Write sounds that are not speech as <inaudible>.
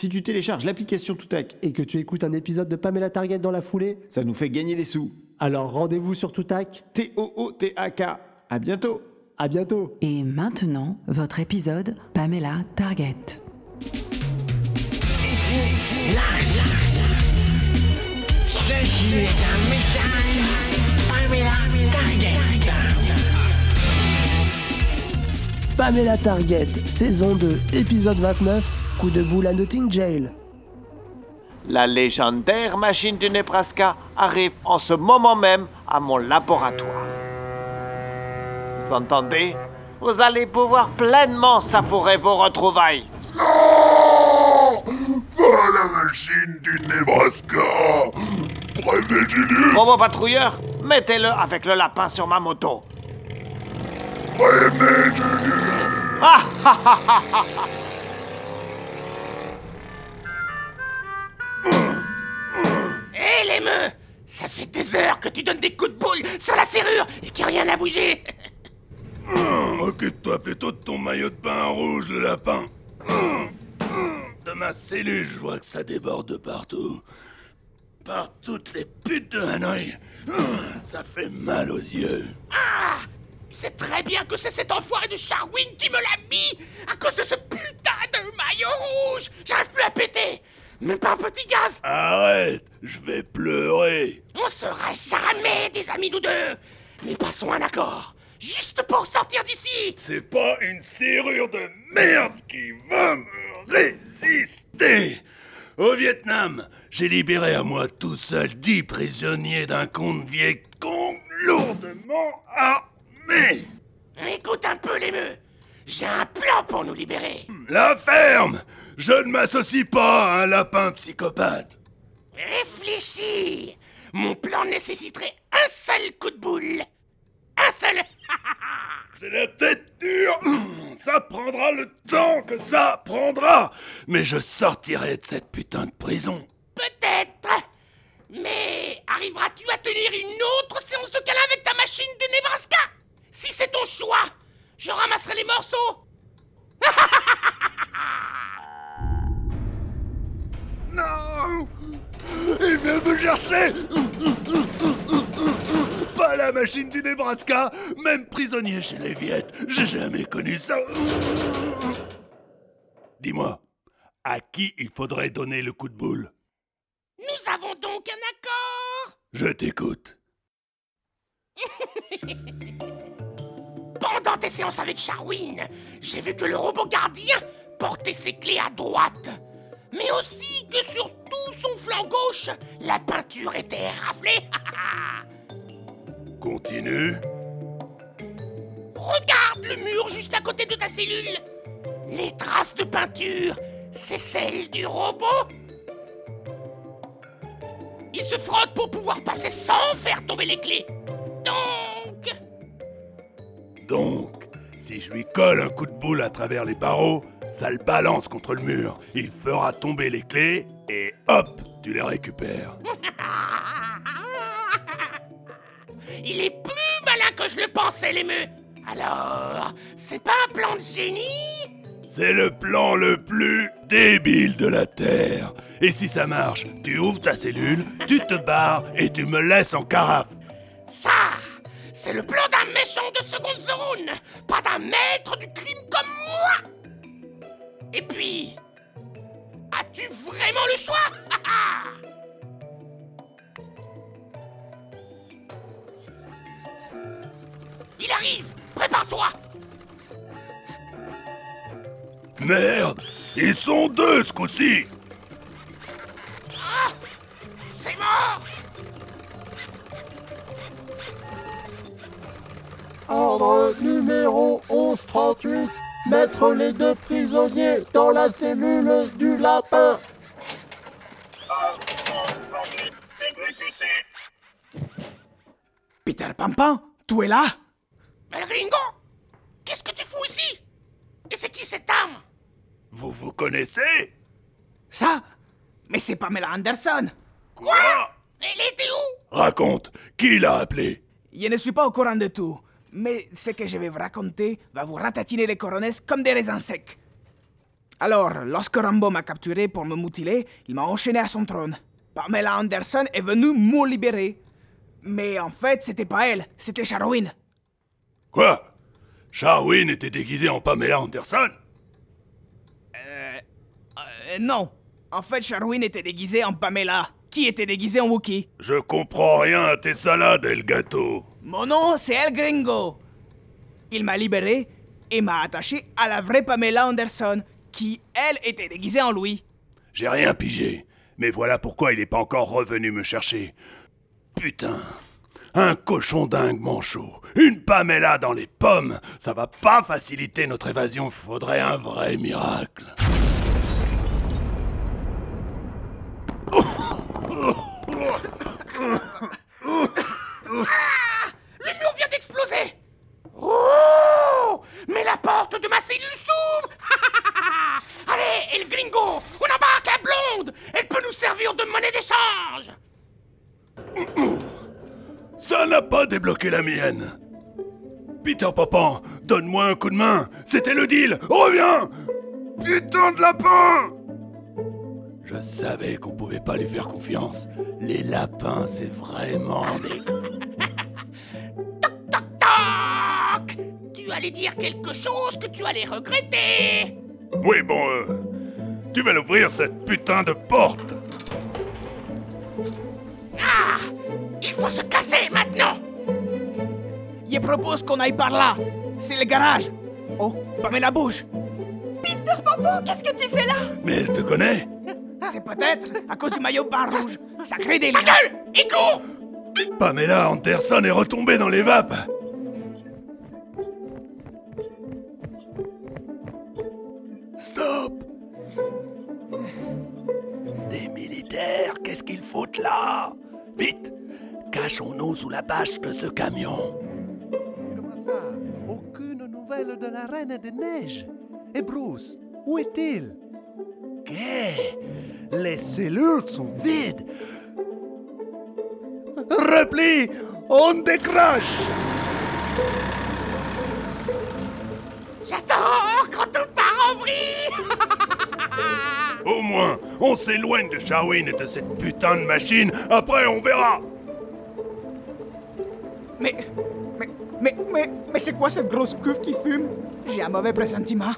Si tu télécharges l'application Toutac et que tu écoutes un épisode de Pamela Target dans la foulée, ça nous fait gagner des sous. Alors rendez-vous sur Toutac. T-O-O-T-A-K. À bientôt. À bientôt. Et maintenant, votre épisode Pamela Target. Ceci est un message Pamela Target. Pamela Target, saison 2, épisode 29, coup de boule à Notting Jail. La légendaire machine du Nebraska arrive en ce moment même à mon laboratoire. Vous entendez? Vous allez pouvoir pleinement savourer vos retrouvailles. Non Pas la machine du Nebraska Prenez du luxe Robot patrouilleur, mettez-le avec le lapin sur ma moto. Prenez du luxe Ah ah ah ah Ça fait des heures que tu donnes des coups de boule sur la serrure et que rien n'a bougé Hum, Occupe-toi plutôt de ton maillot de bain rouge, le lapin. Hum, hum, De ma cellule, je vois que ça déborde de partout. Par toutes les putes de Hanoï. Ça fait mal aux yeux. Ah C'est très bien que c'est cet enfoiré de Charwin qui me l'a mis À cause de ce putain de maillot rouge J'arrive plus à péter Même pas un petit gaz Arrête, je vais pleurer. On sera jamais des amis nous deux Mais passons un accord Juste pour sortir d'ici C'est pas une serrure de merde qui va me résister. Au Vietnam, j'ai libéré à moi tout seul dix prisonniers d'un compte Viet Cong lourdement armé. Écoute un peu les meufs J'ai un plan pour nous libérer La ferme Je ne m'associe pas à un lapin psychopathe. Réfléchis Mon plan nécessiterait un seul coup de boule Un seul <laughs> J'ai la tête dure. <clears throat> Ça prendra le temps que ça prendra. Mais je sortirai de cette putain de prison. Peut-être Mais arriveras-tu à tenir une autre séance de câlin avec ta machine de Nebraska? Si c'est ton choix, je ramasserai les morceaux. <laughs> Non. Il vient me chercher. Pas la machine du Nebraska Même prisonnier chez les Viettes, j'ai jamais connu ça. Dis-moi, à qui il faudrait donner le coup de boule? Nous avons donc un accord. Je t'écoute. <laughs> Pendant tes séances avec Charwin, j'ai vu que le robot gardien portait ses clés à droite. Mais aussi que sur tout son flanc gauche, la peinture était raflée. <laughs> Continue. Regarde le mur juste à côté de ta cellule. Les traces de peinture, c'est celles du robot. Il se frotte pour pouvoir passer sans faire tomber les clés. Donc, si je lui colle un coup de boule à travers les barreaux, ça le balance contre le mur. Il fera tomber les clés et hop, tu les récupères. <laughs> il est plus malin que je le pensais, l'émeu. Alors, c'est pas un plan de génie? C'est le plan le plus débile de la Terre. Et si ça marche, tu ouvres ta cellule, tu te barres et tu me laisses en carafe. C'est le plan d'un méchant de seconde zone, pas d'un maître du crime comme moi. Et puis, as-tu vraiment le choix? <laughs> Il arrive, prépare-toi. Merde, ils sont deux ce coup-ci. Numéro 1138. Mettre les deux prisonniers dans la cellule du lapin. Peter Pampin, tu es là. Mais le gringo, qu'est-ce que tu fous ici? Et c'est qui cette dame Vous vous connaissez? Ça Mais c'est Pamela Anderson. Quoi? Elle était où? Raconte, qui l'a appelé? Je ne suis pas au courant de tout, mais ce que je vais vous raconter va vous ratatiner les coronets comme des raisins secs. Alors, lorsque Rambo m'a capturé pour me mutiler, il m'a enchaîné à son trône. Pamela Anderson est venue me libérer. Mais en fait, c'était pas elle, c'était Sharwin. Quoi? Sharwin était déguisé en Pamela Anderson? Euh, non. En fait, Sharwin était déguisé en Pamela, qui était déguisé en Wookie. Je comprends rien à tes salades, El Gato. Mon nom, c'est El Gringo. Il m'a libéré et m'a attaché à la vraie Pamela Anderson, qui, elle, était déguisée en Louis. J'ai rien pigé. Mais voilà pourquoi il n'est pas encore revenu me chercher. Putain. Un cochon dingue manchot. Une Pamela dans les pommes. Ça va pas faciliter notre évasion. Faudrait un vrai miracle. <laughs> Oh Mais la porte de ma cellule s'ouvre <laughs> Allez, El Gringo On embarque la blonde Elle peut nous servir de monnaie d'échange <coughs> Ça n'a pas débloqué la mienne. Peter Papan, donne-moi un coup de main. C'était le deal. Reviens Putain de lapin Je savais qu'on pouvait pas lui faire confiance. Les lapins, c'est vraiment des... Tu allais dire quelque chose que tu allais regretter Oui, bon, euh, tu vas l'ouvrir cette putain de porte. Ah Il faut se casser maintenant Je propose qu'on aille par là. C'est le garage. Oh, Pamela bouge. Peter Papa, qu'est-ce que tu fais là? Mais elle te connaît C'est peut-être à cause du maillot bas rouge. Sacré délire. Ta gueule Et cours Pamela Anderson est retombée dans les vapes. Stop. Des militaires, qu'est-ce qu'ils foutent là? Vite Cachons-nous sous la bâche de ce camion. Comment ça? Aucune nouvelle de la Reine des Neiges. Et Bruce, où est-il? Qu'est Les cellules sont vides. Repli On décroche on s'éloigne de Sharwin et de cette putain de machine. Après, on verra. Mais, mais, mais, mais, mais c'est quoi cette grosse cuve qui fume? J'ai un mauvais pressentiment.